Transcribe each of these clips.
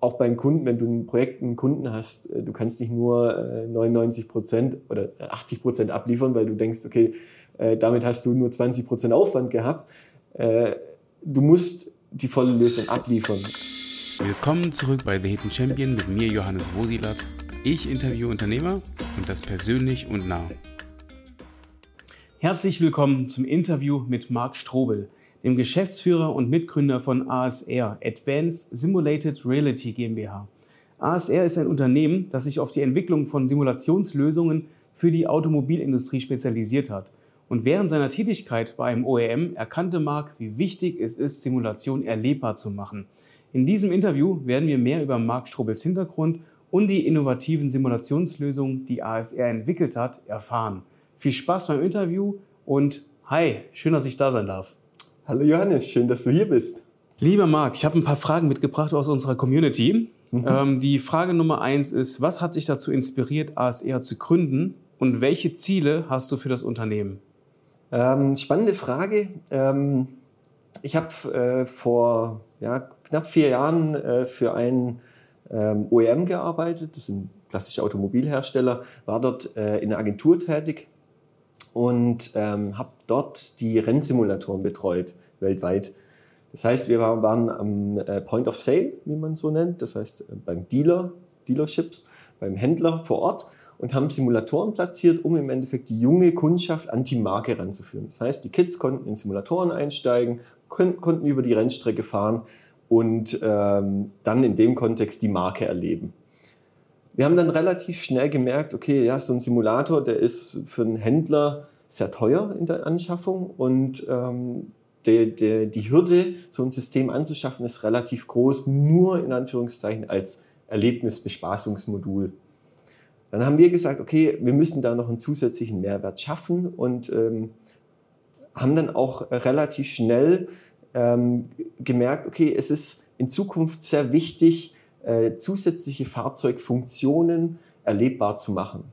auch beim Kunden, wenn du ein Projekt einen Kunden hast, äh, du kannst nicht nur 99 äh, Prozent oder 80 Prozent abliefern, weil du denkst, okay, äh, damit hast du nur 20 Prozent Aufwand gehabt. Du musst die volle Lösung abliefern. Willkommen zurück bei The Hidden Champion mit mir, Johannes Wosilat. Ich interviewe Unternehmer und das persönlich und nah. Herzlich willkommen zum Interview mit Marc Strobel dem Geschäftsführer und Mitgründer von ASR, Advanced Simulated Reality GmbH. ASR ist ein Unternehmen, das sich auf die Entwicklung von Simulationslösungen für die Automobilindustrie spezialisiert hat. Und während seiner Tätigkeit bei einem OEM erkannte Marc, wie wichtig es ist, Simulation erlebbar zu machen. In diesem Interview werden wir mehr über Marc Strobels Hintergrund und die innovativen Simulationslösungen, die ASR entwickelt hat, erfahren. Viel Spaß beim Interview und hi, schön, dass ich da sein darf. Hallo Johannes, schön, dass du hier bist. Lieber Marc, ich habe ein paar Fragen mitgebracht aus unserer Community. Mhm. Ähm, die Frage Nummer eins ist, was hat dich dazu inspiriert, ASR zu gründen und welche Ziele hast du für das Unternehmen? Ähm, spannende Frage. Ähm, ich habe äh, vor ja, knapp vier Jahren äh, für einen ähm, OEM gearbeitet, das ist ein klassischer Automobilhersteller, war dort äh, in der Agentur tätig und ähm, habe dort die Rennsimulatoren betreut, weltweit. Das heißt, wir waren am äh, Point of Sale, wie man so nennt, das heißt äh, beim Dealer, Dealerships, beim Händler vor Ort und haben Simulatoren platziert, um im Endeffekt die junge Kundschaft an die Marke ranzuführen. Das heißt, die Kids konnten in Simulatoren einsteigen, konnten über die Rennstrecke fahren und ähm, dann in dem Kontext die Marke erleben. Wir haben dann relativ schnell gemerkt, okay, ja, so ein Simulator, der ist für einen Händler sehr teuer in der Anschaffung und ähm, die, die, die Hürde, so ein System anzuschaffen, ist relativ groß, nur in Anführungszeichen als Erlebnisbespaßungsmodul. Dann haben wir gesagt, okay, wir müssen da noch einen zusätzlichen Mehrwert schaffen und ähm, haben dann auch relativ schnell ähm, gemerkt, okay, es ist in Zukunft sehr wichtig, äh, zusätzliche Fahrzeugfunktionen erlebbar zu machen.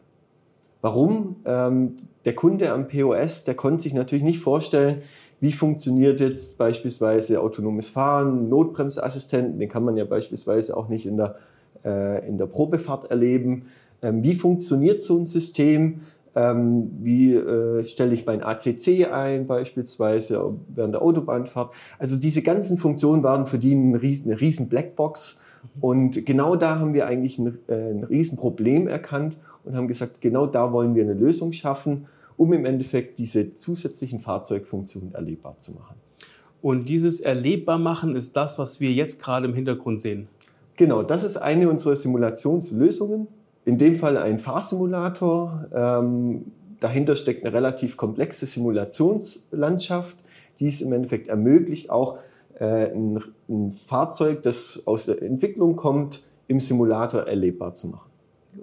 Warum? Ähm, der Kunde am POS, der konnte sich natürlich nicht vorstellen, wie funktioniert jetzt beispielsweise autonomes Fahren, Notbremsassistenten, den kann man ja beispielsweise auch nicht in der, äh, in der Probefahrt erleben. Ähm, wie funktioniert so ein System? Ähm, wie äh, stelle ich mein ACC ein, beispielsweise während der Autobahnfahrt? Also diese ganzen Funktionen waren für die eine riesen, eine riesen Blackbox und genau da haben wir eigentlich ein, äh, ein Riesenproblem erkannt und haben gesagt, genau da wollen wir eine Lösung schaffen, um im Endeffekt diese zusätzlichen Fahrzeugfunktionen erlebbar zu machen. Und dieses erlebbar machen ist das, was wir jetzt gerade im Hintergrund sehen. Genau, das ist eine unserer Simulationslösungen. In dem Fall ein Fahrsimulator. Ähm, dahinter steckt eine relativ komplexe Simulationslandschaft, die es im Endeffekt ermöglicht, auch äh, ein, ein Fahrzeug, das aus der Entwicklung kommt, im Simulator erlebbar zu machen.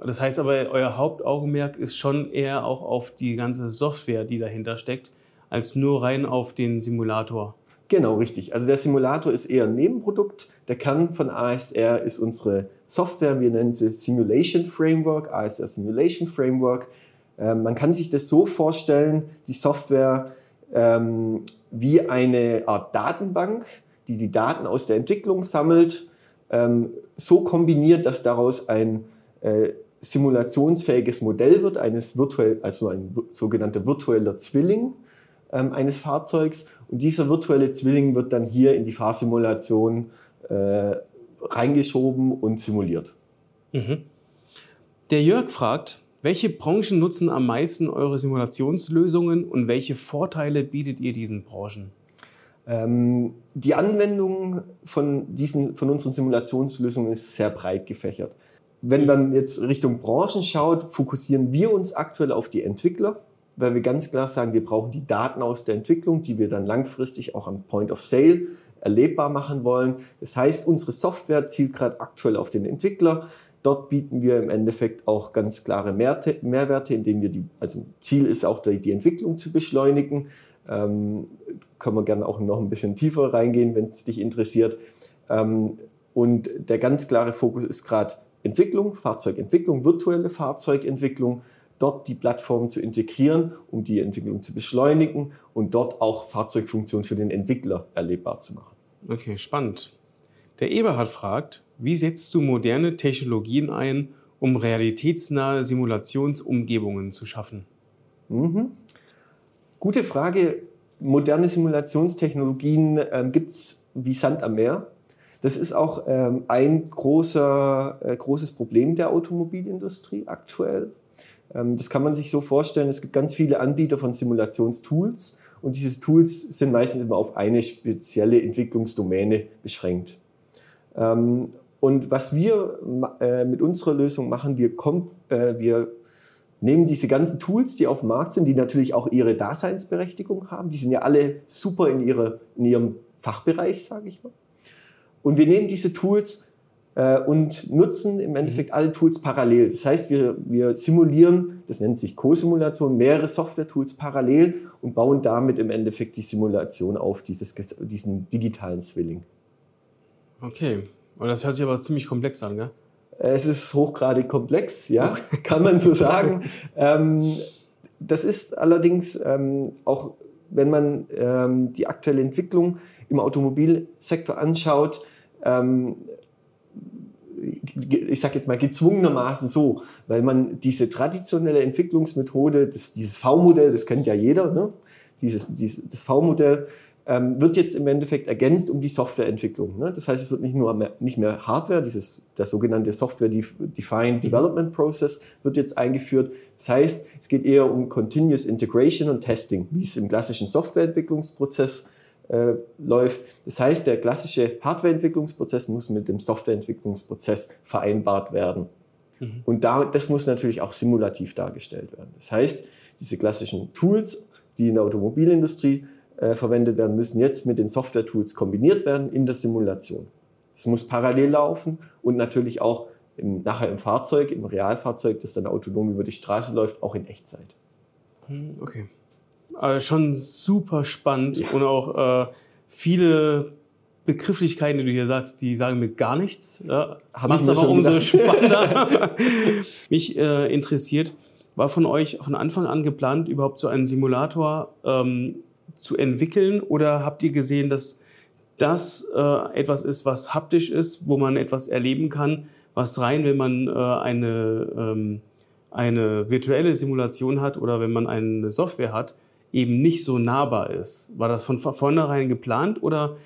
Das heißt aber, euer Hauptaugenmerk ist schon eher auch auf die ganze Software, die dahinter steckt, als nur rein auf den Simulator. Genau, richtig. Also der Simulator ist eher ein Nebenprodukt. Der Kern von ASR ist unsere Software. Wir nennen sie Simulation Framework, ASR Simulation Framework. Ähm, man kann sich das so vorstellen, die Software ähm, wie eine Art Datenbank, die die Daten aus der Entwicklung sammelt, ähm, so kombiniert, dass daraus ein äh, simulationsfähiges Modell wird, eines virtuell, also ein sogenannter virtueller Zwilling ähm, eines Fahrzeugs. Und dieser virtuelle Zwilling wird dann hier in die Fahrsimulation äh, reingeschoben und simuliert. Mhm. Der Jörg fragt, welche Branchen nutzen am meisten eure Simulationslösungen und welche Vorteile bietet ihr diesen Branchen? Ähm, die Anwendung von, diesen, von unseren Simulationslösungen ist sehr breit gefächert. Wenn man jetzt Richtung Branchen schaut, fokussieren wir uns aktuell auf die Entwickler, weil wir ganz klar sagen, wir brauchen die Daten aus der Entwicklung, die wir dann langfristig auch am Point of Sale erlebbar machen wollen. Das heißt, unsere Software zielt gerade aktuell auf den Entwickler. Dort bieten wir im Endeffekt auch ganz klare Mehrwerte, indem wir die, also Ziel ist auch die, Entwicklung zu beschleunigen. Ähm, können wir gerne auch noch ein bisschen tiefer reingehen, wenn es dich interessiert. Ähm, und der ganz klare Fokus ist gerade Entwicklung, Fahrzeugentwicklung, virtuelle Fahrzeugentwicklung, dort die Plattform zu integrieren, um die Entwicklung zu beschleunigen und dort auch Fahrzeugfunktionen für den Entwickler erlebbar zu machen. Okay, spannend. Der Eberhard fragt, Wie setzt du moderne Technologien ein, um realitätsnahe Simulationsumgebungen zu schaffen? Mhm. Gute Frage. Moderne Simulationstechnologien ähm, gibt es wie Sand am Meer. Das ist auch ähm, ein großer, äh, großes Problem der Automobilindustrie aktuell. Ähm, das kann man sich so vorstellen, es gibt ganz viele Anbieter von Simulationstools und diese Tools sind meistens immer auf eine spezielle Entwicklungsdomäne beschränkt. Ähm, und was wir äh, mit unserer Lösung machen, wir, äh, wir nehmen diese ganzen Tools, die auf dem Markt sind, die natürlich auch ihre Daseinsberechtigung haben, die sind ja alle super in, ihre, in ihrem Fachbereich, sage ich mal. Und wir nehmen diese Tools äh, und nutzen im Endeffekt mhm. alle Tools parallel. Das heißt, wir, wir simulieren, das nennt sich Co-Simulation, mehrere Software-Tools parallel und bauen damit im Endeffekt die Simulation auf, dieses, diesen digitalen Zwilling. Okay, und das hört sich aber ziemlich komplex an, gell? Es ist hochgradig komplex, ja, kann man so sagen. ähm, das ist allerdings ähm, auch, wenn man ähm, die aktuelle Entwicklung im Automobilsektor anschaut, ähm, ich sage jetzt mal gezwungenermaßen so, weil man diese traditionelle Entwicklungsmethode, das, dieses V-Modell, das kennt ja jeder, ne? dieses, dieses, das V-Modell, ähm, wird jetzt im Endeffekt ergänzt um die Softwareentwicklung. Ne? Das heißt, es wird nicht nur mehr, nicht mehr Hardware, dieses, das sogenannte Software-Defined mhm. Development Process wird jetzt eingeführt. Das heißt, es geht eher um Continuous Integration und Testing, wie es im klassischen Softwareentwicklungsprozess äh, läuft. Das heißt, der klassische Hardwareentwicklungsprozess muss mit dem Softwareentwicklungsprozess vereinbart werden. Mhm. Und da, das muss natürlich auch simulativ dargestellt werden. Das heißt, diese klassischen Tools, die in der Automobilindustrie äh, verwendet werden, müssen jetzt mit den Software-Tools kombiniert werden in der Simulation. Es muss parallel laufen und natürlich auch im, nachher im Fahrzeug, im Realfahrzeug, das dann autonom über die Straße läuft, auch in Echtzeit. Hm, okay. Also schon super spannend ja. und auch äh, viele Begrifflichkeiten, die du hier sagst, die sagen mir gar nichts. Ja, Macht es aber umso spannender. Mich äh, interessiert, war von euch von Anfang an geplant, überhaupt so einen Simulator ähm, zu entwickeln? Oder habt ihr gesehen, dass das äh, etwas ist, was haptisch ist, wo man etwas erleben kann, was rein, wenn man äh, eine, ähm, eine virtuelle Simulation hat oder wenn man eine Software hat, eben nicht so nahbar ist? War das von vornherein geplant oder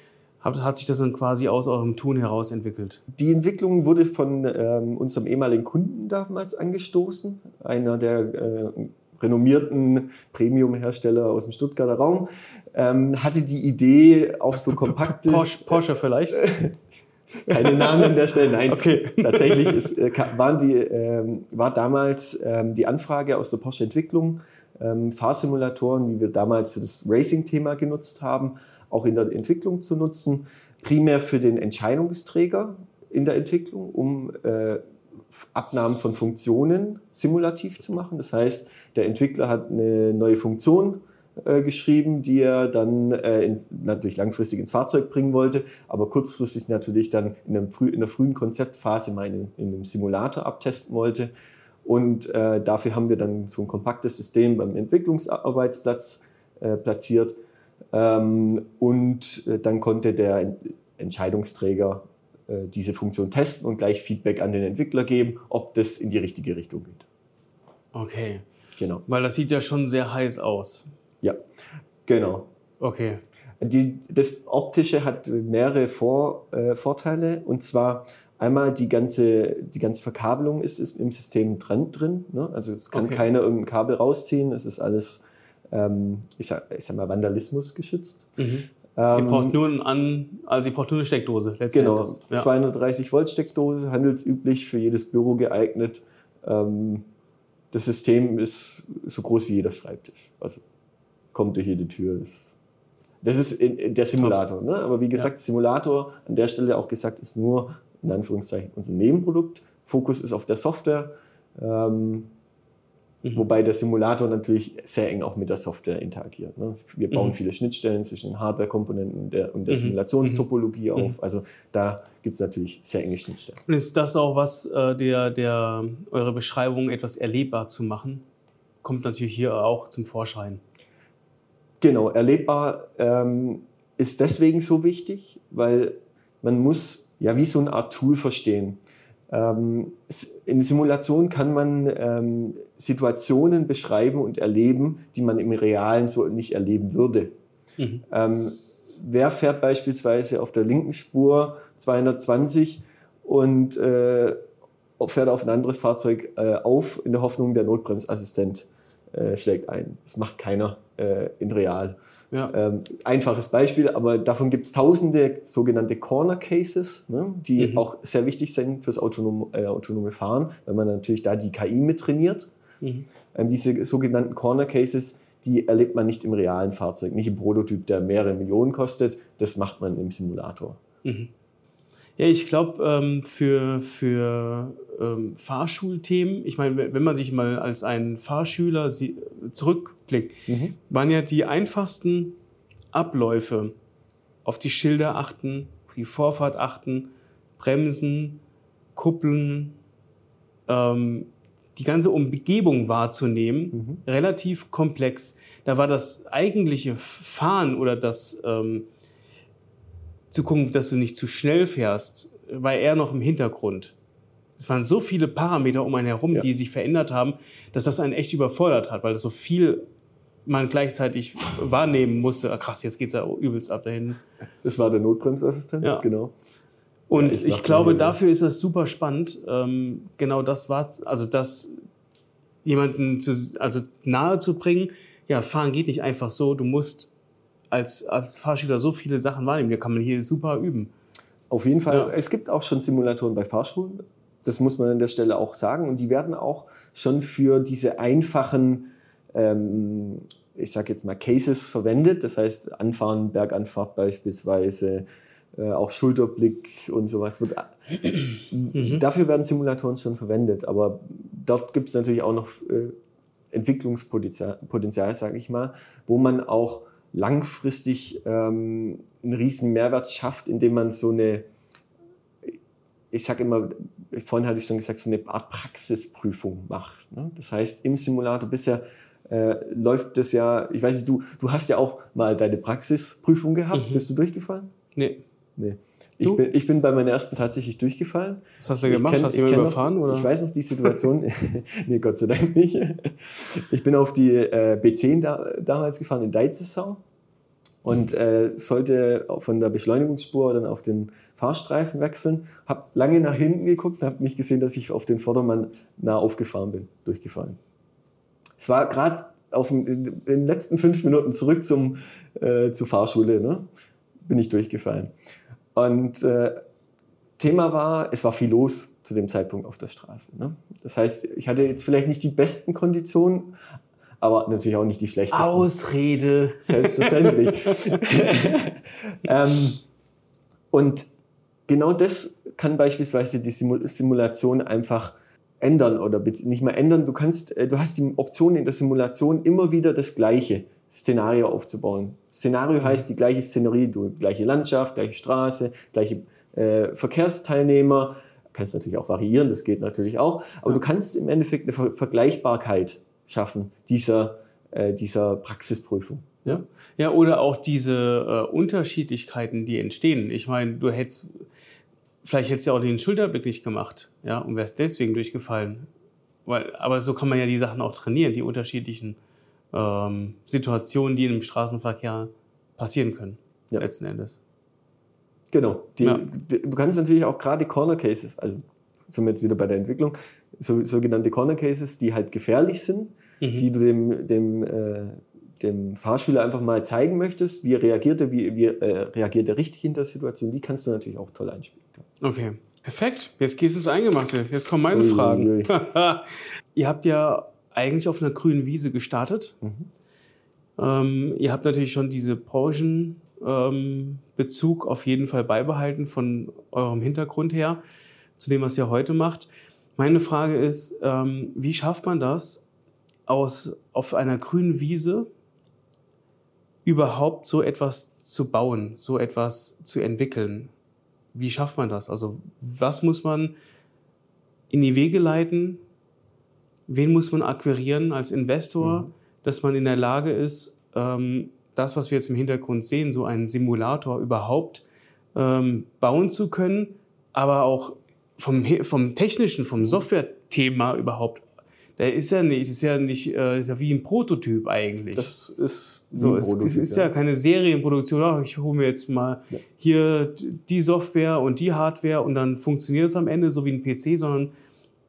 hat, hat sich das dann quasi aus eurem Tun heraus entwickelt? Die Entwicklung wurde von ähm, unserem ehemaligen Kunden damals angestoßen, einer der äh, renommierten Premium-Hersteller aus dem Stuttgarter Raum, ähm, hatte die Idee, auch so kompakte... Porsche, Porsche vielleicht? Keine Namen an der Stelle, nein. Okay. Tatsächlich ist, äh, waren die, ähm, war damals ähm, die Anfrage aus der Porsche-Entwicklung, ähm, Fahrsimulatoren, die wir damals für das Racing-Thema genutzt haben, auch in der Entwicklung zu nutzen, primär für den Entscheidungsträger in der Entwicklung, um äh, Abnahmen von Funktionen simulativ zu machen. Das heißt, der Entwickler hat eine neue Funktion äh, geschrieben, die er dann äh, ins, natürlich langfristig ins Fahrzeug bringen wollte, aber kurzfristig natürlich dann in, früh, in der frühen Konzeptphase mal in, in einem Simulator abtesten wollte. Und äh, dafür haben wir dann so ein kompaktes System beim Entwicklungsarbeitsplatz äh, platziert. Ähm, und äh, dann konnte der Entscheidungsträger diese Funktion testen und gleich Feedback an den Entwickler geben, ob das in die richtige Richtung geht. Okay. Genau. Weil das sieht ja schon sehr heiß aus. Ja, genau. Okay. Die, das Optische hat mehrere Vor, äh, Vorteile und zwar einmal die ganze, die ganze Verkabelung ist, ist im System dran drin. Ne? Also es kann okay. keiner irgendein Kabel rausziehen. Es ist alles, ähm, ich, sag, ich sag mal, Vandalismus geschützt. Mhm. Ähm, ihr braucht nur an, also ihr braucht nur eine Steckdose. Genau, ja. 230 Volt Steckdose, handelsüblich für jedes Büro geeignet. Ähm, das System ist so groß wie jeder Schreibtisch. Also kommt durch jede Tür. Das, das ist der Simulator. Ne? Aber wie gesagt, ja. Simulator an der Stelle auch gesagt ist nur in Anführungszeichen unser Nebenprodukt. Fokus ist auf der Software. Ähm, Mhm. Wobei der Simulator natürlich sehr eng auch mit der Software interagiert. Ne? Wir bauen mhm. viele Schnittstellen zwischen den Hardware-Komponenten und der, und der mhm. Simulationstopologie mhm. auf. Also da gibt es natürlich sehr enge Schnittstellen. Und ist das auch was, äh, der, der eure Beschreibung etwas erlebbar zu machen? Kommt natürlich hier auch zum Vorschein. Genau, erlebbar ähm, ist deswegen so wichtig, weil man muss ja, wie so eine Art Tool verstehen. Ähm, in Simulation kann man ähm, Situationen beschreiben und erleben, die man im Realen so nicht erleben würde. Mhm. Ähm, wer fährt beispielsweise auf der linken Spur 220 und äh, fährt auf ein anderes Fahrzeug äh, auf in der Hoffnung, der Notbremsassistent äh, schlägt ein. Das macht keiner äh, in real. Ja. Ähm, einfaches Beispiel, aber davon gibt es tausende sogenannte Corner Cases, ne, die mhm. auch sehr wichtig sind fürs autonome, äh, autonome Fahren, weil man natürlich da die KI mit trainiert. Mhm. Ähm, diese sogenannten Corner Cases, die erlebt man nicht im realen Fahrzeug, nicht im Prototyp, der mehrere Millionen kostet. Das macht man im Simulator. Mhm. Ja, ich glaube, ähm, für, für ähm, Fahrschulthemen, ich meine, wenn man sich mal als ein Fahrschüler zurückblickt, mhm. waren ja die einfachsten Abläufe auf die Schilder achten, auf die Vorfahrt achten, Bremsen, Kuppeln, ähm, die ganze Umgebung wahrzunehmen, mhm. relativ komplex. Da war das eigentliche Fahren oder das ähm, zu gucken, dass du nicht zu schnell fährst, war eher noch im Hintergrund. Es waren so viele Parameter um einen herum, ja. die sich verändert haben, dass das einen echt überfordert hat, weil das so viel man gleichzeitig wahrnehmen musste. Ah, krass, jetzt geht es ja übelst ab dahin. Das war der Notbremsassistent, ja. genau. Und ja, ich, ich glaube, dafür ist das super spannend. Ähm, genau das war, also das jemanden zu, also nahe zu bringen. Ja, fahren geht nicht einfach so. Du musst als, als Fahrschüler so viele Sachen wahrnehmen. Da kann man hier super üben. Auf jeden Fall. Ja. Es gibt auch schon Simulatoren bei Fahrschulen. Das muss man an der Stelle auch sagen. Und die werden auch schon für diese einfachen, ähm, ich sage jetzt mal, Cases verwendet. Das heißt, Anfahren, Berganfahrt beispielsweise, äh, auch Schulterblick und sowas. Wird, mhm. Dafür werden Simulatoren schon verwendet. Aber dort gibt es natürlich auch noch äh, Entwicklungspotenzial, Potenzial, sage ich mal, wo man auch langfristig ähm, einen riesen Mehrwert schafft, indem man so eine, ich sage immer, vorhin hatte ich schon gesagt, so eine Art Praxisprüfung macht. Ne? Das heißt, im Simulator bisher äh, läuft das ja, ich weiß nicht, du, du hast ja auch mal deine Praxisprüfung gehabt. Mhm. Bist du durchgefallen? Nee. Nee. Ich bin, ich bin bei meiner ersten tatsächlich durchgefallen. Was hast du gemacht? Kenn, hast du überfahren? Noch, oder? Ich weiß noch die Situation. nee, Gott sei Dank nicht. Ich bin auf die äh, B10 da, damals gefahren in Deizesau und äh, sollte von der Beschleunigungsspur dann auf den Fahrstreifen wechseln. Habe lange nach hinten geguckt und habe nicht gesehen, dass ich auf den Vordermann nah aufgefahren bin, durchgefallen. Es war gerade in den letzten fünf Minuten zurück zum, äh, zur Fahrschule, ne? bin ich durchgefallen. Und äh, Thema war, es war viel los zu dem Zeitpunkt auf der Straße. Ne? Das heißt, ich hatte jetzt vielleicht nicht die besten Konditionen, aber natürlich auch nicht die schlechtesten. Ausrede. Selbstverständlich. ähm, und genau das kann beispielsweise die Simulation einfach ändern oder nicht mal ändern. Du kannst, äh, du hast die Option in der Simulation immer wieder das gleiche. Szenario aufzubauen. Szenario mhm. heißt die gleiche Szenerie, du gleiche Landschaft, gleiche Straße, gleiche äh, Verkehrsteilnehmer. Du kannst natürlich auch variieren, das geht natürlich auch. Aber ja. du kannst im Endeffekt eine Ver Vergleichbarkeit schaffen dieser, äh, dieser Praxisprüfung. Ja. ja, oder auch diese äh, Unterschiedlichkeiten, die entstehen. Ich meine, du hättest, vielleicht hättest du ja auch den Schulterblick nicht gemacht, ja, und wärst deswegen durchgefallen. Weil, aber so kann man ja die Sachen auch trainieren, die unterschiedlichen ähm, Situationen, die im Straßenverkehr passieren können, ja. letzten Endes. Genau. Die, ja. Du kannst natürlich auch gerade Corner Cases, also sind wir jetzt wieder bei der Entwicklung, so, sogenannte Corner Cases, die halt gefährlich sind, mhm. die du dem, dem, äh, dem Fahrschüler einfach mal zeigen möchtest, wie reagiert er, wie, wie äh, reagiert er richtig in der Situation, die kannst du natürlich auch toll einspielen. Okay. Perfekt. Jetzt gehst du ins Eingemachte. Jetzt kommen meine Fragen. Ihr habt ja eigentlich auf einer grünen Wiese gestartet. Mhm. Ähm, ihr habt natürlich schon diese Branchenbezug ähm, auf jeden Fall beibehalten von eurem Hintergrund her, zu dem, was ihr heute macht. Meine Frage ist, ähm, wie schafft man das, aus, auf einer grünen Wiese überhaupt so etwas zu bauen, so etwas zu entwickeln? Wie schafft man das? Also was muss man in die Wege leiten, wen muss man akquirieren als Investor, mhm. dass man in der Lage ist, ähm, das, was wir jetzt im Hintergrund sehen, so einen Simulator überhaupt ähm, bauen zu können, aber auch vom, vom technischen, vom Software-Thema überhaupt der ist ja nicht, ist ja nicht, äh, ist ja wie ein Prototyp eigentlich. Das ist so. Es, es ist ja. ja keine Serienproduktion. Ach, ich hole mir jetzt mal ja. hier die Software und die Hardware und dann funktioniert es am Ende so wie ein PC, sondern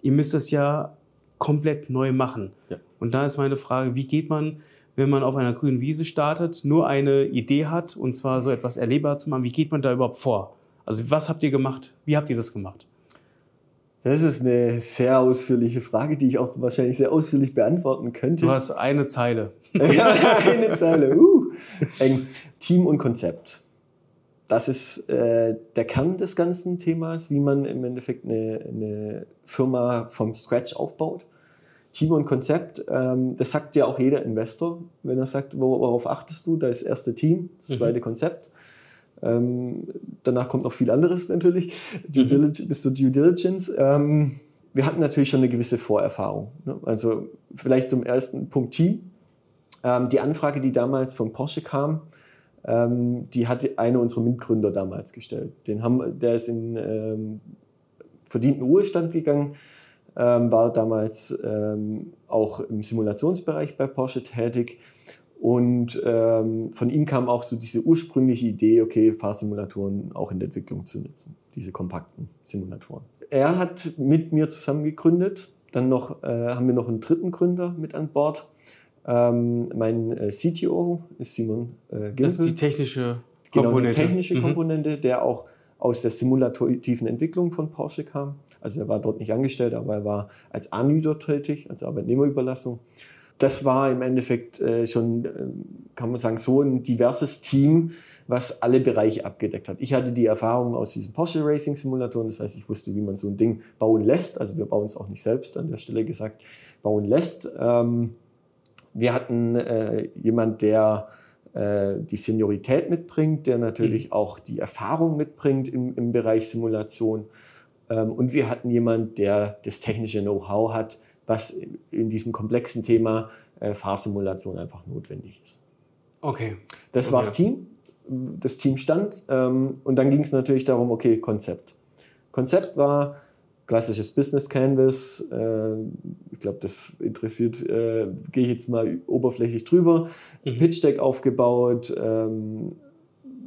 ihr müsst das ja komplett neu machen. Ja. Und da ist meine Frage, wie geht man, wenn man auf einer grünen Wiese startet, nur eine Idee hat und zwar so etwas erlebbar zu machen, wie geht man da überhaupt vor? Also was habt ihr gemacht? Wie habt ihr das gemacht? Das ist eine sehr ausführliche Frage, die ich auch wahrscheinlich sehr ausführlich beantworten könnte. Du hast eine Zeile. ja, eine Zeile. Uh. Team und Konzept. Das ist äh, der Kern des ganzen Themas, wie man im Endeffekt eine, eine Firma vom Scratch aufbaut. Team und Konzept, ähm, das sagt ja auch jeder Investor, wenn er sagt, worauf achtest du? Da ist das erste Team, das mhm. zweite mhm. Konzept. Ähm, danach kommt noch viel anderes natürlich, Due mhm. Diligence, bis zur Due Diligence. Ähm, wir hatten natürlich schon eine gewisse Vorerfahrung. Ne? Also vielleicht zum ersten Punkt Team. Ähm, die Anfrage, die damals von Porsche kam, ähm, die hat einer unserer Mitgründer damals gestellt. Den haben, der ist in ähm, verdienten Ruhestand gegangen, ähm, war damals auch im Simulationsbereich bei Porsche tätig und ähm, von ihm kam auch so diese ursprüngliche Idee, okay, Fahrsimulatoren auch in der Entwicklung zu nutzen, diese kompakten Simulatoren. Er hat mit mir zusammen gegründet. Dann noch, äh, haben wir noch einen dritten Gründer mit an Bord. Ähm, mein äh, CTO ist Simon äh, Gimpel. Das ist die technische Komponente. Genau, die technische mhm. Komponente, der auch aus der simulativen Entwicklung von Porsche kam. Also er war dort nicht angestellt, aber er war als dort tätig, als Arbeitnehmerüberlassung das war im Endeffekt äh, schon, äh, kann man sagen, so ein diverses Team, was alle Bereiche abgedeckt hat. Ich hatte die Erfahrung aus diesen Porsche Racing Simulatoren, das heißt, ich wusste, wie man so ein Ding bauen lässt. Also wir bauen es auch nicht selbst an der Stelle gesagt, bauen lässt. Ähm, wir hatten äh, jemand, der äh, die Seniorität mitbringt, der natürlich mhm. auch die Erfahrung mitbringt im, im Bereich Simulation. Ähm, und wir hatten jemand, der das technische Know-how hat, was in diesem komplexen Thema äh, Fahrsimulation einfach notwendig ist. Okay. Das okay. war das Team. Das Team stand. Ähm, und dann ging es natürlich darum, okay, Konzept. Konzept war klassisches Business Canvas. Äh, ich glaube, das interessiert, äh, gehe ich jetzt mal oberflächlich drüber. Mhm. Pitch Deck aufgebaut. Ähm,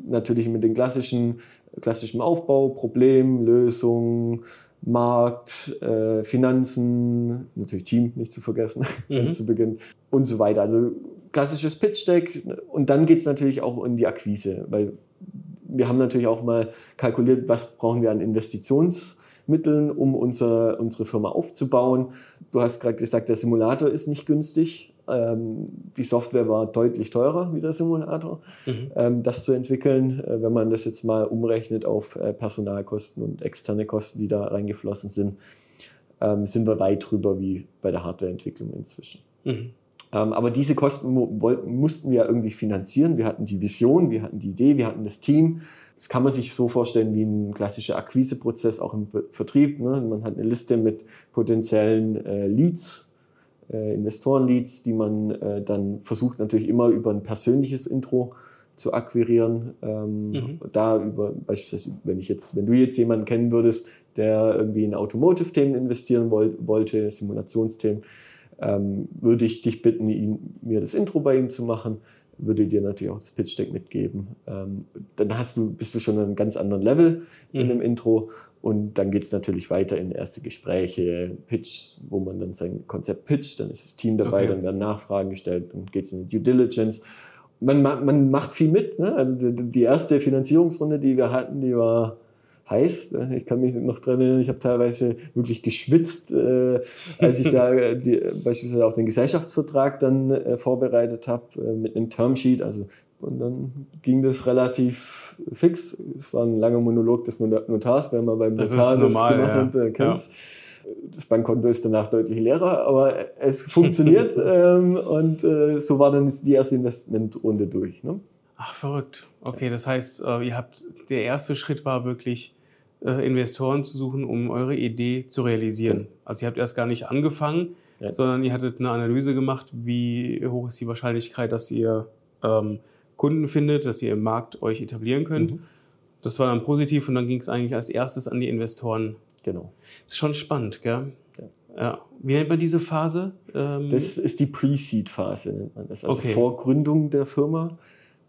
natürlich mit den klassischen, klassischen Aufbau, Problem, Lösung, Markt, äh, Finanzen, natürlich Team nicht zu vergessen, mhm. ganz zu Beginn und so weiter. Also klassisches Pitch-Deck und dann geht es natürlich auch in die Akquise, weil wir haben natürlich auch mal kalkuliert, was brauchen wir an Investitionsmitteln, um unser, unsere Firma aufzubauen. Du hast gerade gesagt, der Simulator ist nicht günstig. Ähm, die Software war deutlich teurer wie der Simulator, mhm. ähm, das zu entwickeln. Äh, wenn man das jetzt mal umrechnet auf äh, Personalkosten und externe Kosten, die da reingeflossen sind, ähm, sind wir weit drüber wie bei der Hardwareentwicklung inzwischen. Mhm. Aber diese Kosten wollten, mussten wir irgendwie finanzieren. Wir hatten die Vision, wir hatten die Idee, wir hatten das Team. Das kann man sich so vorstellen wie ein klassischer Akquiseprozess auch im Vertrieb. Ne? Man hat eine Liste mit potenziellen äh, Leads, äh, Investorenleads, die man äh, dann versucht natürlich immer über ein persönliches Intro zu akquirieren. Ähm, mhm. Da über beispielsweise, wenn ich jetzt, wenn du jetzt jemanden kennen würdest, der irgendwie in Automotive-Themen investieren wollt, wollte, Simulationsthemen, ähm, würde ich dich bitten, ihn, mir das Intro bei ihm zu machen würde dir natürlich auch das Pitch Deck mitgeben. Ähm, dann hast du, bist du schon an einem ganz anderen Level mhm. in dem Intro und dann geht es natürlich weiter in erste Gespräche, Pitch, wo man dann sein Konzept pitcht, dann ist das Team dabei, okay. dann werden Nachfragen gestellt, dann geht es in die Due Diligence. Man, man macht viel mit. Ne? Also die, die erste Finanzierungsrunde, die wir hatten, die war heiß. Ich kann mich noch dran erinnern, ich habe teilweise wirklich geschwitzt, äh, als ich da äh, die, beispielsweise auch den Gesellschaftsvertrag dann äh, vorbereitet habe äh, mit einem Termsheet. Also und dann ging das relativ fix. Es war ein langer Monolog des Notars, wenn man beim Notar das, normal, gemacht ja. hat, äh, kennt ja. Das Bankkonto ist danach deutlich leerer, aber es funktioniert. ähm, und äh, so war dann die erste Investmentrunde durch. Ne? Ach, verrückt. Okay, das heißt, äh, ihr habt, der erste Schritt war wirklich, äh, Investoren zu suchen, um eure Idee zu realisieren. Also ihr habt erst gar nicht angefangen, ja. sondern ihr hattet eine Analyse gemacht, wie hoch ist die Wahrscheinlichkeit, dass ihr ähm, Kunden findet, dass ihr im Markt euch etablieren könnt. Mhm. Das war dann positiv und dann ging es eigentlich als erstes an die Investoren. Genau. Das ist schon spannend, gell? Ja. ja. Wie nennt man diese Phase? Ähm das ist die Pre-Seed-Phase, nennt man das. Also okay. vor Gründung der Firma.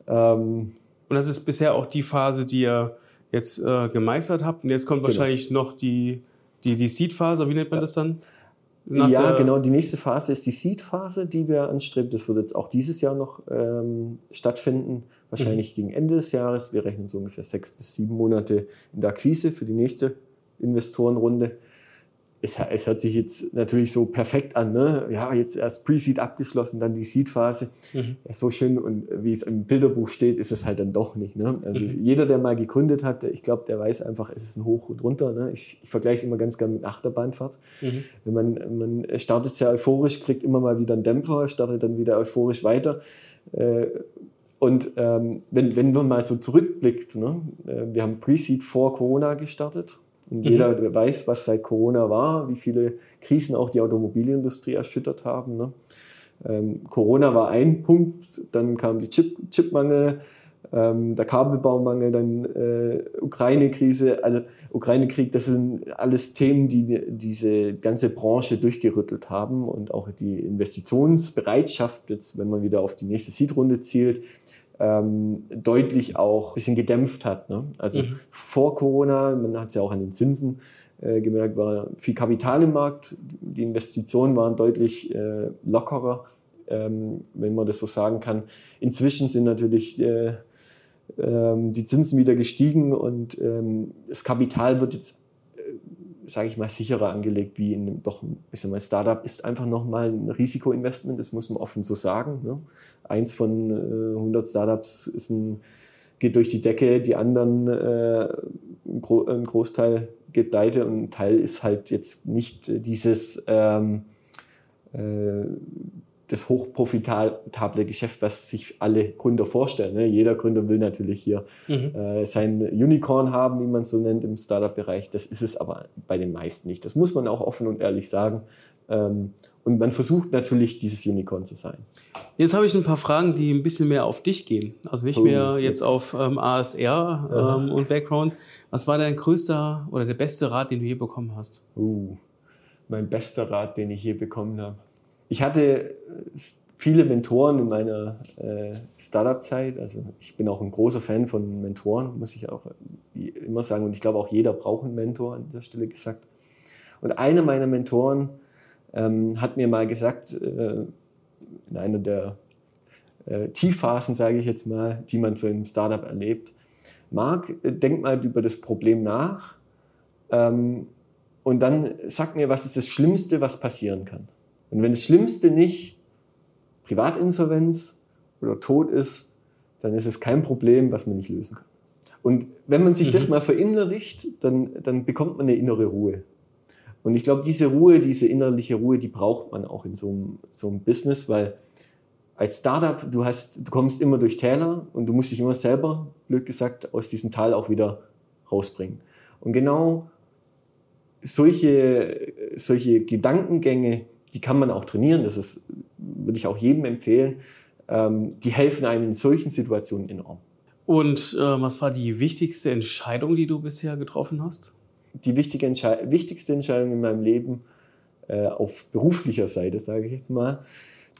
Ähm und das ist bisher auch die Phase, die ihr jetzt äh, gemeistert habt. Und jetzt kommt genau. wahrscheinlich noch die, die, die Seed-Phase, wie nennt man ja. das dann? Ja, genau. Die nächste Phase ist die Seed-Phase, die wir anstreben. Das wird jetzt auch dieses Jahr noch ähm, stattfinden, wahrscheinlich mhm. gegen Ende des Jahres. Wir rechnen so ungefähr sechs bis sieben Monate in der Akquise für die nächste Investorenrunde es, es, hört sich jetzt natürlich so perfekt an, ne? Ja, jetzt erst Pre-Seed abgeschlossen, dann die Seed-Phase. Mhm. Ja, so schön und wie es im Bilderbuch steht, ist es halt dann doch nicht. Ne? Also mhm. jeder, der mal gegründet hat, ich glaube, der weiß einfach, es ist ein Hoch und runter. Ne? Ich, ich vergleiche es immer ganz gerne mit Achterbahnfahrt. Mhm. Wenn man, man startet sehr euphorisch, kriegt immer mal wieder einen Dämpfer, startet dann wieder euphorisch weiter. Äh, und ähm, wenn, wenn man mal so zurückblickt, ne? Äh, wir haben Pre-Seed vor Corona gestartet und mhm. jeder weiß, was seit Corona war, wie viele Krisen auch die Automobilindustrie erschüttert haben. Ne? Ähm, Corona war ein Punkt, dann kam die Chip, Chipmangel, ähm, der Kabelbaumangel, dann äh, Ukraine-Krise, also Ukraine-Krieg, das sind alles Themen, die diese ganze Branche durchgerüttelt haben und auch die Investitionsbereitschaft, jetzt wenn man wieder auf die nächste Seed-Runde zielt, ähm, deutlich auch ein bisschen gedämpft hat. Ne? Also mhm. vor Corona, man hat es ja auch an den Zinsen äh, gemerkt, war viel Kapital im Markt, die Investitionen waren deutlich äh, lockerer, ähm, wenn man das so sagen kann. Inzwischen sind natürlich äh, ähm, die Zinsen wieder gestiegen und ähm, das Kapital wird jetzt sage ich mal, sicherer angelegt wie in einem, doch, ich sag mal, Startup ist einfach nochmal ein Risikoinvestment, das muss man offen so sagen. Ne? Eins von äh, 100 Startups ist ein, geht durch die Decke, die anderen, äh, ein, Gro ein, Großteil geht pleite und ein Teil ist halt jetzt nicht dieses ähm, äh, das hochprofitable Geschäft, was sich alle Gründer vorstellen. Ne? Jeder Gründer will natürlich hier mhm. äh, sein Unicorn haben, wie man es so nennt im Startup-Bereich. Das ist es aber bei den meisten nicht. Das muss man auch offen und ehrlich sagen. Ähm, und man versucht natürlich, dieses Unicorn zu sein. Jetzt habe ich ein paar Fragen, die ein bisschen mehr auf dich gehen. Also nicht oh, mehr jetzt, jetzt auf ähm, ASR ähm, und Background. Was war dein größter oder der beste Rat, den du je bekommen hast? Uh, mein bester Rat, den ich je bekommen habe ich hatte äh, viele Mentoren in meiner äh, Startup-Zeit. Also ich bin auch ein großer Fan von Mentoren, muss ich auch äh, immer sagen. Und ich glaube auch jeder braucht einen Mentor an der Stelle gesagt. Und einer meiner Mentoren ähm, hat mir mal gesagt, äh, in einer der äh, Tiefphasen, sage ich jetzt mal, die man so im Startup erlebt, Marc, äh, denk mal über das Problem nach ähm, und dann sag mir, was ist das Schlimmste, was passieren kann. Und wenn das Schlimmste nicht Privatinsolvenz oder Tod ist, dann ist es kein Problem, was man nicht lösen kann. Und wenn man sich mhm. das mal verinnerlicht, dann, dann bekommt man eine innere Ruhe. Und ich glaube, diese Ruhe, diese innerliche Ruhe, die braucht man auch in so einem, so einem Business, weil als Startup, du, hast, du kommst immer durch Täler und du musst dich immer selber, blöd gesagt, aus diesem Tal auch wieder rausbringen. Und genau solche, solche Gedankengänge, die kann man auch trainieren, das ist, würde ich auch jedem empfehlen. Ähm, die helfen einem in solchen Situationen enorm. Und äh, was war die wichtigste Entscheidung, die du bisher getroffen hast? Die wichtige Entschei wichtigste Entscheidung in meinem Leben äh, auf beruflicher Seite, sage ich jetzt mal,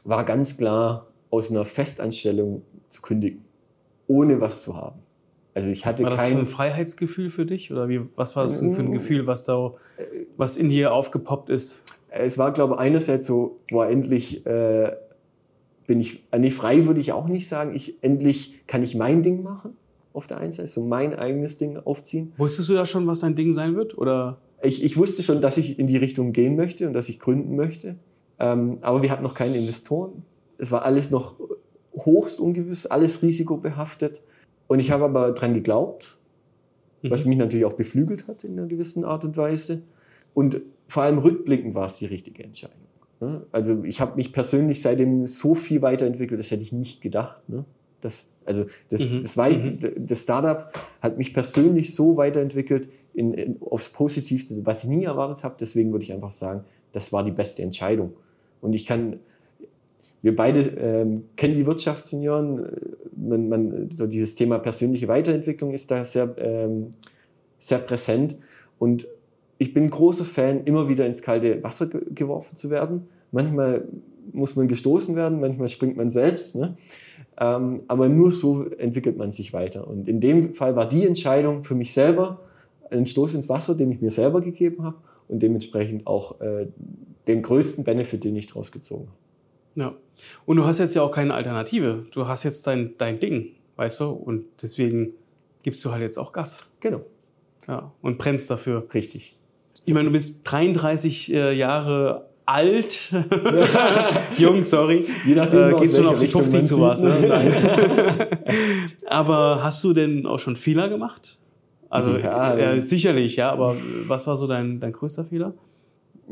war ganz klar, aus einer Festanstellung zu kündigen, ohne was zu haben. Also ich hatte war das kein ein Freiheitsgefühl für dich oder wie, was war das für ein. Gefühl, was da, was in dir aufgepoppt ist? Es war, glaube ich, einerseits so, boah, endlich äh, bin ich, äh, nee, frei würde ich auch nicht sagen, ich, endlich kann ich mein Ding machen, auf der einen Seite, so mein eigenes Ding aufziehen. Wusstest du da schon, was dein Ding sein wird, oder? Ich, ich wusste schon, dass ich in die Richtung gehen möchte und dass ich gründen möchte, ähm, aber wir hatten noch keine Investoren. Es war alles noch hochst ungewiss, alles risikobehaftet und ich habe aber dran geglaubt, mhm. was mich natürlich auch beflügelt hat in einer gewissen Art und Weise. Und vor allem rückblickend war es die richtige Entscheidung. Ne? Also ich habe mich persönlich seitdem so viel weiterentwickelt, das hätte ich nicht gedacht. Ne? Das, also das, mhm. das, weiß, mhm. das Startup hat mich persönlich so weiterentwickelt in, in, aufs Positivste, was ich nie erwartet habe. Deswegen würde ich einfach sagen, das war die beste Entscheidung. Und ich kann, wir beide ähm, kennen die Wirtschaftsunion. Man, man, so dieses Thema persönliche Weiterentwicklung ist da sehr, ähm, sehr präsent. Und ich bin großer Fan, immer wieder ins kalte Wasser geworfen zu werden. Manchmal muss man gestoßen werden, manchmal springt man selbst. Ne? Ähm, aber nur so entwickelt man sich weiter. Und in dem Fall war die Entscheidung für mich selber ein Stoß ins Wasser, den ich mir selber gegeben habe und dementsprechend auch äh, den größten Benefit, den ich daraus gezogen habe. Ja. Und du hast jetzt ja auch keine Alternative. Du hast jetzt dein, dein Ding, weißt du? Und deswegen gibst du halt jetzt auch Gas. Genau. Ja. Und brennst dafür. Richtig. Ich meine, du bist 33 äh, Jahre alt. Jung, sorry. Je nachdem, äh, gehst du noch auf die 50 zu was. Ne? Nein. aber hast du denn auch schon Fehler gemacht? Also ja, äh, sicherlich, ja, aber was war so dein, dein größter Fehler?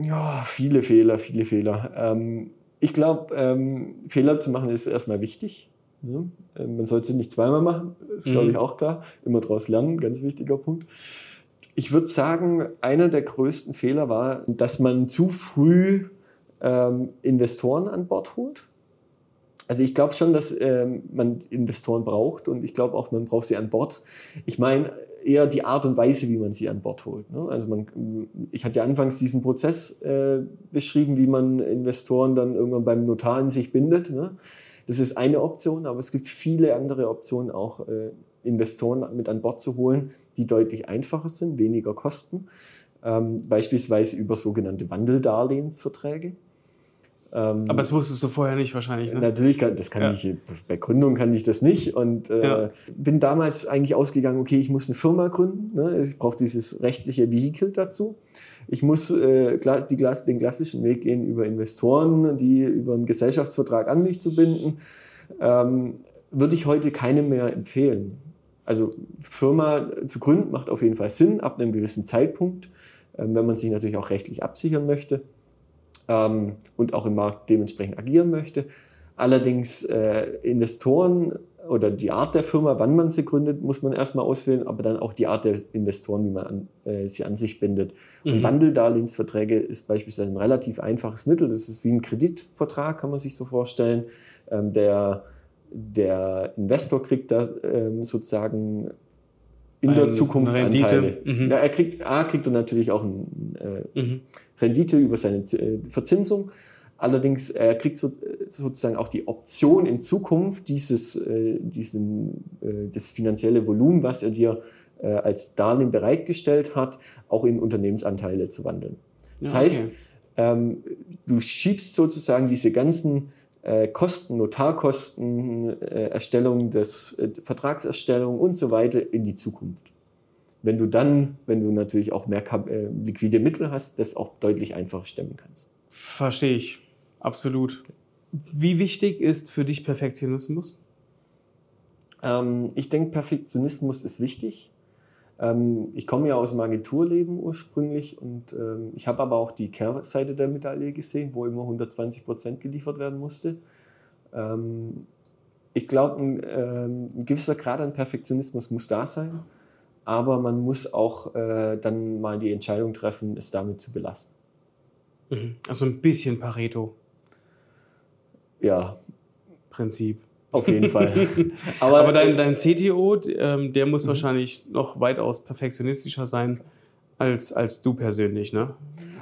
Ja, viele Fehler, viele Fehler. Ähm, ich glaube, ähm, Fehler zu machen ist erstmal wichtig. Ne? Ähm, man sollte sie nicht zweimal machen, ist glaube ich mhm. auch klar. Immer daraus lernen, ganz wichtiger Punkt. Ich würde sagen, einer der größten Fehler war, dass man zu früh ähm, Investoren an Bord holt. Also ich glaube schon, dass ähm, man Investoren braucht und ich glaube auch, man braucht sie an Bord. Ich meine eher die Art und Weise, wie man sie an Bord holt. Ne? Also man, ich hatte ja anfangs diesen Prozess äh, beschrieben, wie man Investoren dann irgendwann beim Notar in sich bindet. Ne? Das ist eine Option, aber es gibt viele andere Optionen auch, äh, Investoren mit an Bord zu holen, die deutlich einfacher sind, weniger kosten. Ähm, beispielsweise über sogenannte Wandeldarlehensverträge. Ähm, Aber das wusstest du vorher nicht wahrscheinlich, ne? Natürlich, kann, das kann ja. ich, bei Gründung kann ich das nicht und äh, ja. bin damals eigentlich ausgegangen, okay, ich muss eine Firma gründen, ne? ich brauche dieses rechtliche Vehikel dazu. Ich muss äh, die, den klassischen Weg gehen über Investoren, die über einen Gesellschaftsvertrag an mich zu binden. Ähm, würde ich heute keine mehr empfehlen. Also Firma zu gründen macht auf jeden Fall Sinn ab einem gewissen Zeitpunkt, äh, wenn man sich natürlich auch rechtlich absichern möchte ähm, und auch im Markt dementsprechend agieren möchte. Allerdings äh, Investoren oder die Art der Firma, wann man sie gründet, muss man erstmal auswählen, aber dann auch die Art der Investoren, wie man an, äh, sie an sich bindet. Mhm. Und Wandeldarlehensverträge ist beispielsweise ein relativ einfaches Mittel. Das ist wie ein Kreditvertrag, kann man sich so vorstellen. Ähm, der, der Investor kriegt da ähm, sozusagen in der Zukunft Anteile. Mhm. Ja, er kriegt, A, kriegt er natürlich auch eine äh, mhm. Rendite über seine äh, Verzinsung. Allerdings er kriegt so, sozusagen auch die Option in Zukunft dieses, äh, diesen, äh, das finanzielle Volumen, was er dir äh, als Darlehen bereitgestellt hat, auch in Unternehmensanteile zu wandeln. Das ja, okay. heißt, ähm, du schiebst sozusagen diese ganzen äh, Kosten, Notarkosten, äh, Erstellung des äh, Vertragserstellung und so weiter in die Zukunft. Wenn du dann, wenn du natürlich auch mehr äh, liquide Mittel hast, das auch deutlich einfacher stemmen kannst. Verstehe ich, absolut. Wie wichtig ist für dich Perfektionismus? Ähm, ich denke, Perfektionismus ist wichtig. Ähm, ich komme ja aus dem Agenturleben ursprünglich und ähm, ich habe aber auch die Kehrseite der Medaille gesehen, wo immer 120 Prozent geliefert werden musste. Ähm, ich glaube, ein, ein, gewisser Grad an Perfektionismus muss da sein, aber man muss auch äh, dann mal die Entscheidung treffen, es damit zu belassen. Mhm. Also ein bisschen Pareto. Ja. Prinzip. Auf jeden Fall. Aber, Aber dein, dein CTO, ähm, der muss mhm. wahrscheinlich noch weitaus perfektionistischer sein als, als du persönlich, ne?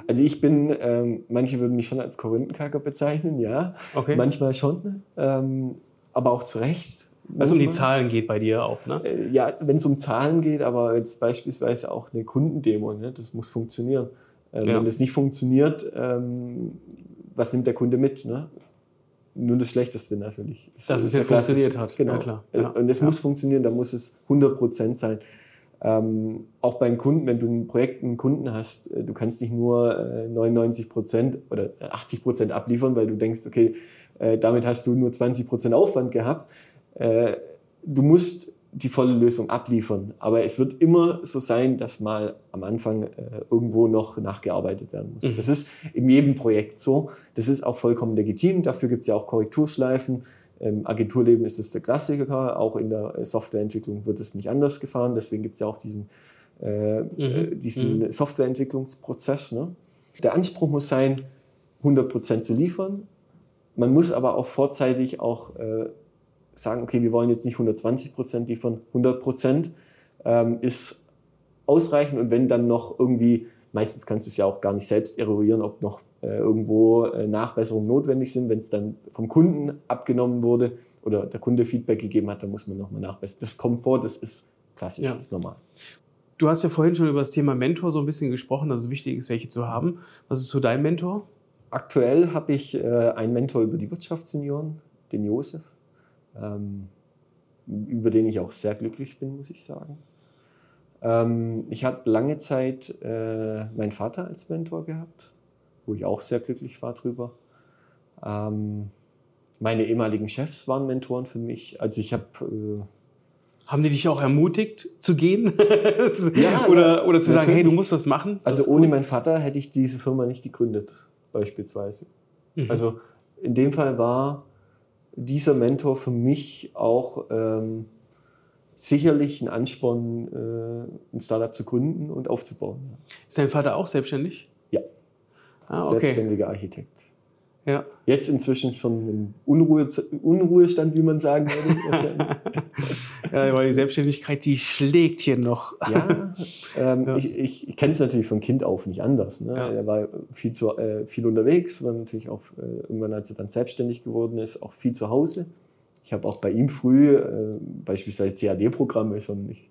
Also ich bin, ähm, manche würden mich schon als Korinthenkacker bezeichnen, ja. Okay. Manchmal schon, ähm, aber auch zu Recht. Es um die Zahlen geht bei dir auch, ne? Äh, ja, wenn es um Zahlen geht, aber jetzt beispielsweise auch eine Kundendemo, ne? das muss funktionieren. Ähm, ja. Wenn das nicht funktioniert, ähm, was nimmt der Kunde mit? Ne? Nur das Schlechteste natürlich. Das Dass es ja funktioniert hat. Genau. Ja, klar. Ja. Und es ja. muss funktionieren, da muss es 100% sein. Ähm, auch beim Kunden, wenn du ein Projekt einen Kunden hast, äh, du kannst nicht nur äh, 99% oder 80% abliefern, weil du denkst, okay, äh, damit hast du nur 20% Aufwand gehabt. Äh, du musst die volle Lösung abliefern. Aber es wird immer so sein, dass mal am Anfang äh, irgendwo noch nachgearbeitet werden muss. Mhm. Das ist in jedem Projekt so. Das ist auch vollkommen legitim. Dafür gibt es ja auch Korrekturschleifen. Im Agenturleben ist es der Klassiker. Auch in der Softwareentwicklung wird es nicht anders gefahren. Deswegen gibt es ja auch diesen, äh, mhm. diesen mhm. Softwareentwicklungsprozess. Ne? Der Anspruch muss sein, 100% zu liefern man muss aber auch vorzeitig auch äh, sagen, okay, wir wollen jetzt nicht 120 Prozent liefern, 100 Prozent ähm, ist ausreichend und wenn dann noch irgendwie, meistens kannst du es ja auch gar nicht selbst eruieren, ob noch äh, irgendwo äh, Nachbesserungen notwendig sind, wenn es dann vom Kunden abgenommen wurde oder der Kunde Feedback gegeben hat, dann muss man nochmal nachbessern. Das kommt vor, das ist klassisch ja. normal. Du hast ja vorhin schon über das Thema Mentor so ein bisschen gesprochen, dass es wichtig ist, welche zu haben. Was ist so dein Mentor? Aktuell habe ich äh, einen Mentor über die Wirtschaftssenioren, den Josef, über den ich auch sehr glücklich bin, muss ich sagen. Ähm, ich habe lange Zeit äh, meinen Vater als Mentor gehabt, wo ich auch sehr glücklich war drüber. Ähm, meine ehemaligen Chefs waren Mentoren für mich. Also ich habe äh, haben die dich auch ermutigt zu gehen? ja, oder, oder zu sagen, hey, du musst was machen? Also ohne meinen Vater hätte ich diese Firma nicht gegründet, beispielsweise. Mhm. Also in dem Fall war dieser Mentor für mich auch ähm, sicherlich ein Ansporn, äh, ein Startup zu gründen und aufzubauen. Ist dein Vater auch selbstständig? Ja. Ah, okay. Selbstständiger Architekt. Ja. Jetzt inzwischen schon im Unruhe, Unruhestand, wie man sagen würde. ja, weil die Selbstständigkeit, die schlägt hier noch. ja, ähm, ja. ich, ich, ich kenne es natürlich von Kind auf nicht anders. Ne? Ja. Er war viel, zu, äh, viel unterwegs, war natürlich auch äh, irgendwann, als er dann selbstständig geworden ist, auch viel zu Hause. Ich habe auch bei ihm früh äh, beispielsweise CAD-Programme schon. Ich,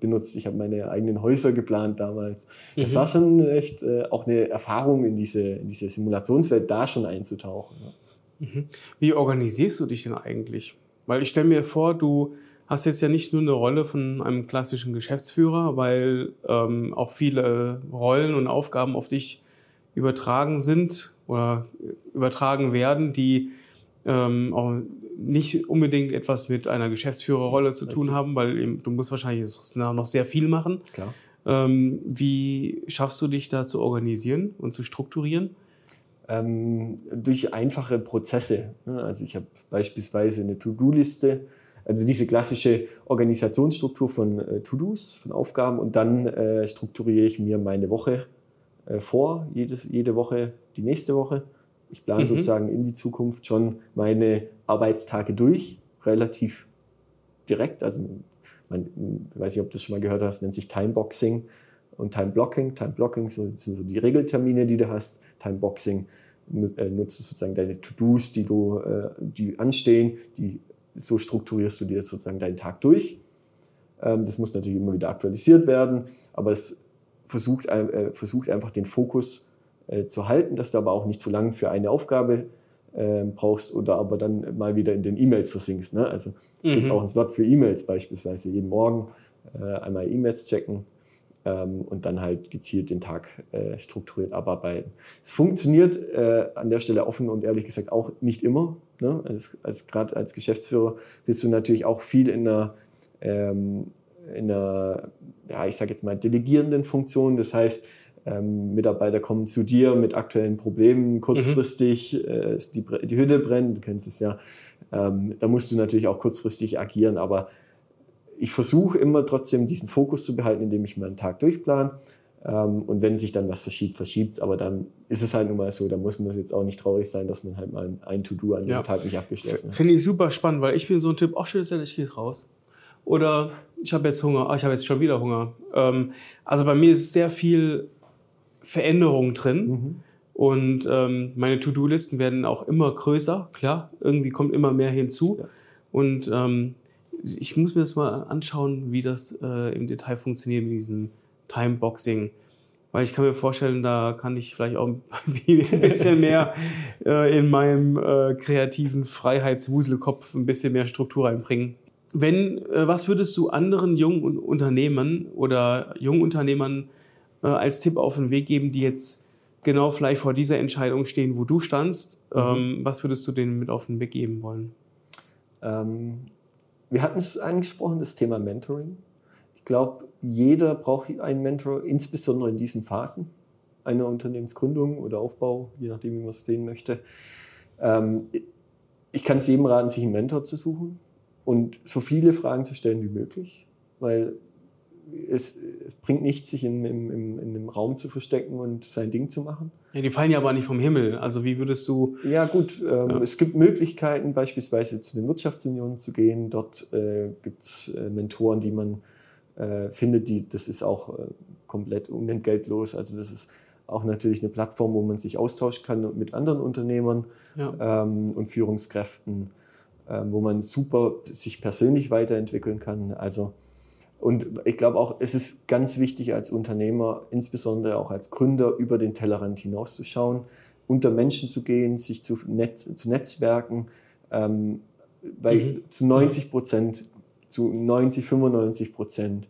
benutzt. Ich habe meine eigenen Häuser geplant damals. Mhm. Das war schon echt äh, auch eine Erfahrung, in diese, in diese Simulationswelt da schon einzutauchen. Ja. Mhm. Wie organisierst du dich denn eigentlich? Weil ich stelle mir vor, du hast jetzt ja nicht nur eine Rolle von einem klassischen Geschäftsführer, weil ähm, auch viele Rollen und Aufgaben auf dich übertragen sind oder übertragen werden, die ähm, auch nicht unbedingt etwas mit einer Geschäftsführerrolle zu tun haben, weil eben, du musst wahrscheinlich noch sehr viel machen. Klar. Ähm, wie schaffst du dich da zu organisieren und zu strukturieren? Ähm, durch einfache Prozesse. Ne? Also ich habe beispielsweise eine To-Do-Liste, also diese klassische Organisationsstruktur von äh, To-Dos, von Aufgaben und dann äh, strukturiere ich mir meine Woche äh, vor, jedes, jede Woche die nächste Woche ich plane mhm. sozusagen in die Zukunft schon meine Arbeitstage durch, relativ direkt. Also, man, ich weiß nicht, ob du das schon mal gehört hast, nennt sich Timeboxing und Time-Blocking. Time-Blocking sind so die Regeltermine, die du hast. Time-Boxing äh, nutzt sozusagen deine To-Dos, die, du, äh, die anstehen, die, so strukturierst du dir sozusagen deinen Tag durch. Ähm, das muss natürlich immer wieder aktualisiert werden, aber es versucht, äh, versucht einfach den Fokus äh, zu halten, dass du aber auch nicht zu lang für eine Aufgabe äh, brauchst oder aber dann mal wieder in den E-Mails versinkst. Ne? Also es mhm. gibt auch einen Slot für E-Mails beispielsweise jeden Morgen äh, einmal E-Mails checken ähm, und dann halt gezielt den Tag äh, strukturiert abarbeiten. Es funktioniert an der Stelle offen und ehrlich gesagt auch nicht immer. Ne? Also, als, Gerade als Geschäftsführer bist du natürlich auch viel in einer ähm, in einer, ja, ich sage jetzt mal, delegierenden Funktion. Das heißt, ähm, Mitarbeiter kommen zu dir mit aktuellen Problemen, kurzfristig, mhm. äh, die, die Hütte brennt, du kennst es ja. Ähm, da musst du natürlich auch kurzfristig agieren, aber ich versuche immer trotzdem diesen Fokus zu behalten, indem ich meinen Tag durchplan. Ähm, und wenn sich dann was verschiebt, verschiebt es. Aber dann ist es halt nun mal so, da muss man jetzt auch nicht traurig sein, dass man halt mal ein To-Do an dem ja. Tag nicht abgeschlossen hat. Finde ich super spannend, weil ich bin so ein Typ, ach schön, ich gehe raus. Oder ich habe jetzt Hunger, ach, ich habe jetzt schon wieder Hunger. Ähm, also bei mir ist sehr viel Veränderungen drin. Mhm. Und ähm, meine To-Do-Listen werden auch immer größer, klar, irgendwie kommt immer mehr hinzu. Ja. Und ähm, ich muss mir das mal anschauen, wie das äh, im Detail funktioniert mit diesem Timeboxing. Weil ich kann mir vorstellen, da kann ich vielleicht auch ein bisschen mehr äh, in meinem äh, kreativen Freiheitswuselkopf ein bisschen mehr Struktur reinbringen. Wenn, äh, was würdest du anderen jungen Unternehmern oder jungen Unternehmern äh, als Tipp auf den Weg geben, die jetzt genau vielleicht vor dieser Entscheidung stehen, wo du standst? Mhm. Ähm, was würdest du denen mit auf den Weg geben wollen? Ähm, wir hatten es angesprochen, das Thema Mentoring. Ich glaube, jeder braucht einen Mentor, insbesondere in diesen Phasen einer Unternehmensgründung oder Aufbau, je nachdem, wie man es sehen möchte. Ähm, ich kann es jedem raten, sich einen Mentor zu suchen und so viele Fragen zu stellen wie möglich, weil es, es bringt nichts, sich in, in, in, in einem Raum zu verstecken und sein Ding zu machen. Ja, die fallen ja aber nicht vom Himmel. Also wie würdest du... Ja gut, ähm, ja. es gibt Möglichkeiten, beispielsweise zu den Wirtschaftsunionen zu gehen. Dort äh, gibt es äh, Mentoren, die man äh, findet, die, das ist auch äh, komplett unentgeltlos. Also das ist auch natürlich eine Plattform, wo man sich austauschen kann mit anderen Unternehmern ja. ähm, und Führungskräften, ähm, wo man super sich persönlich weiterentwickeln kann. Also und ich glaube auch, es ist ganz wichtig als Unternehmer, insbesondere auch als Gründer, über den Tellerrand hinauszuschauen, unter Menschen zu gehen, sich zu, Netz, zu netzwerken, ähm, weil mhm. zu 90 Prozent, zu 90, 95 Prozent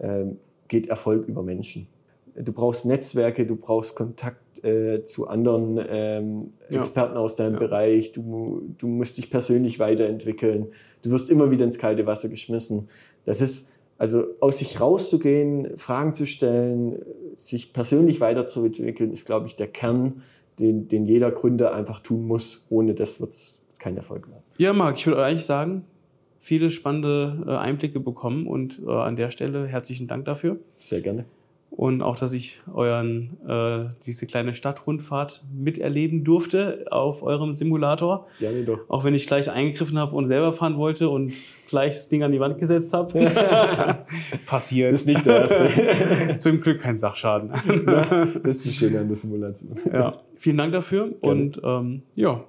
ähm, geht Erfolg über Menschen. Du brauchst Netzwerke, du brauchst Kontakt äh, zu anderen ähm, ja. Experten aus deinem ja. Bereich, du, du musst dich persönlich weiterentwickeln, du wirst immer wieder ins kalte Wasser geschmissen. Das ist, also aus sich rauszugehen, Fragen zu stellen, sich persönlich weiterzuentwickeln, ist, glaube ich, der Kern, den, den jeder Gründer einfach tun muss. Ohne das wird es kein Erfolg werden. Ja, Marc, ich würde eigentlich sagen, viele spannende äh, Einblicke bekommen und äh, an der Stelle herzlichen Dank dafür. Sehr gerne und auch, dass ich euren äh, diese kleine Stadtrundfahrt miterleben durfte auf eurem Simulator. Gerne doch. Auch wenn ich gleich eingegriffen habe und selber fahren wollte und gleich das Ding an die Wand gesetzt habe. Passiert. Das ist nicht der erste. Zum Glück kein Sachschaden. Ja, das ist die Schöne an der Simulation. Ja, vielen Dank dafür. Gerne. Und ähm, ja.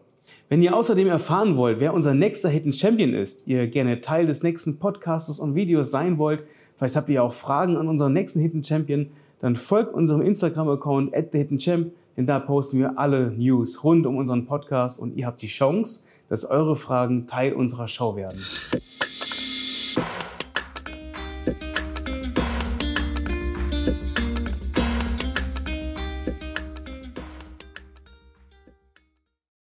Wenn ihr außerdem erfahren wollt, wer unser nächster Hidden Champion ist, ihr gerne Teil des nächsten Podcasts und Videos sein wollt, Vielleicht habt ihr auch Fragen an unseren nächsten Hidden Champion. Dann folgt unserem Instagram-Account at thehiddenchamp, denn da posten wir alle News rund um unseren Podcast und ihr habt die Chance, dass eure Fragen Teil unserer Show werden.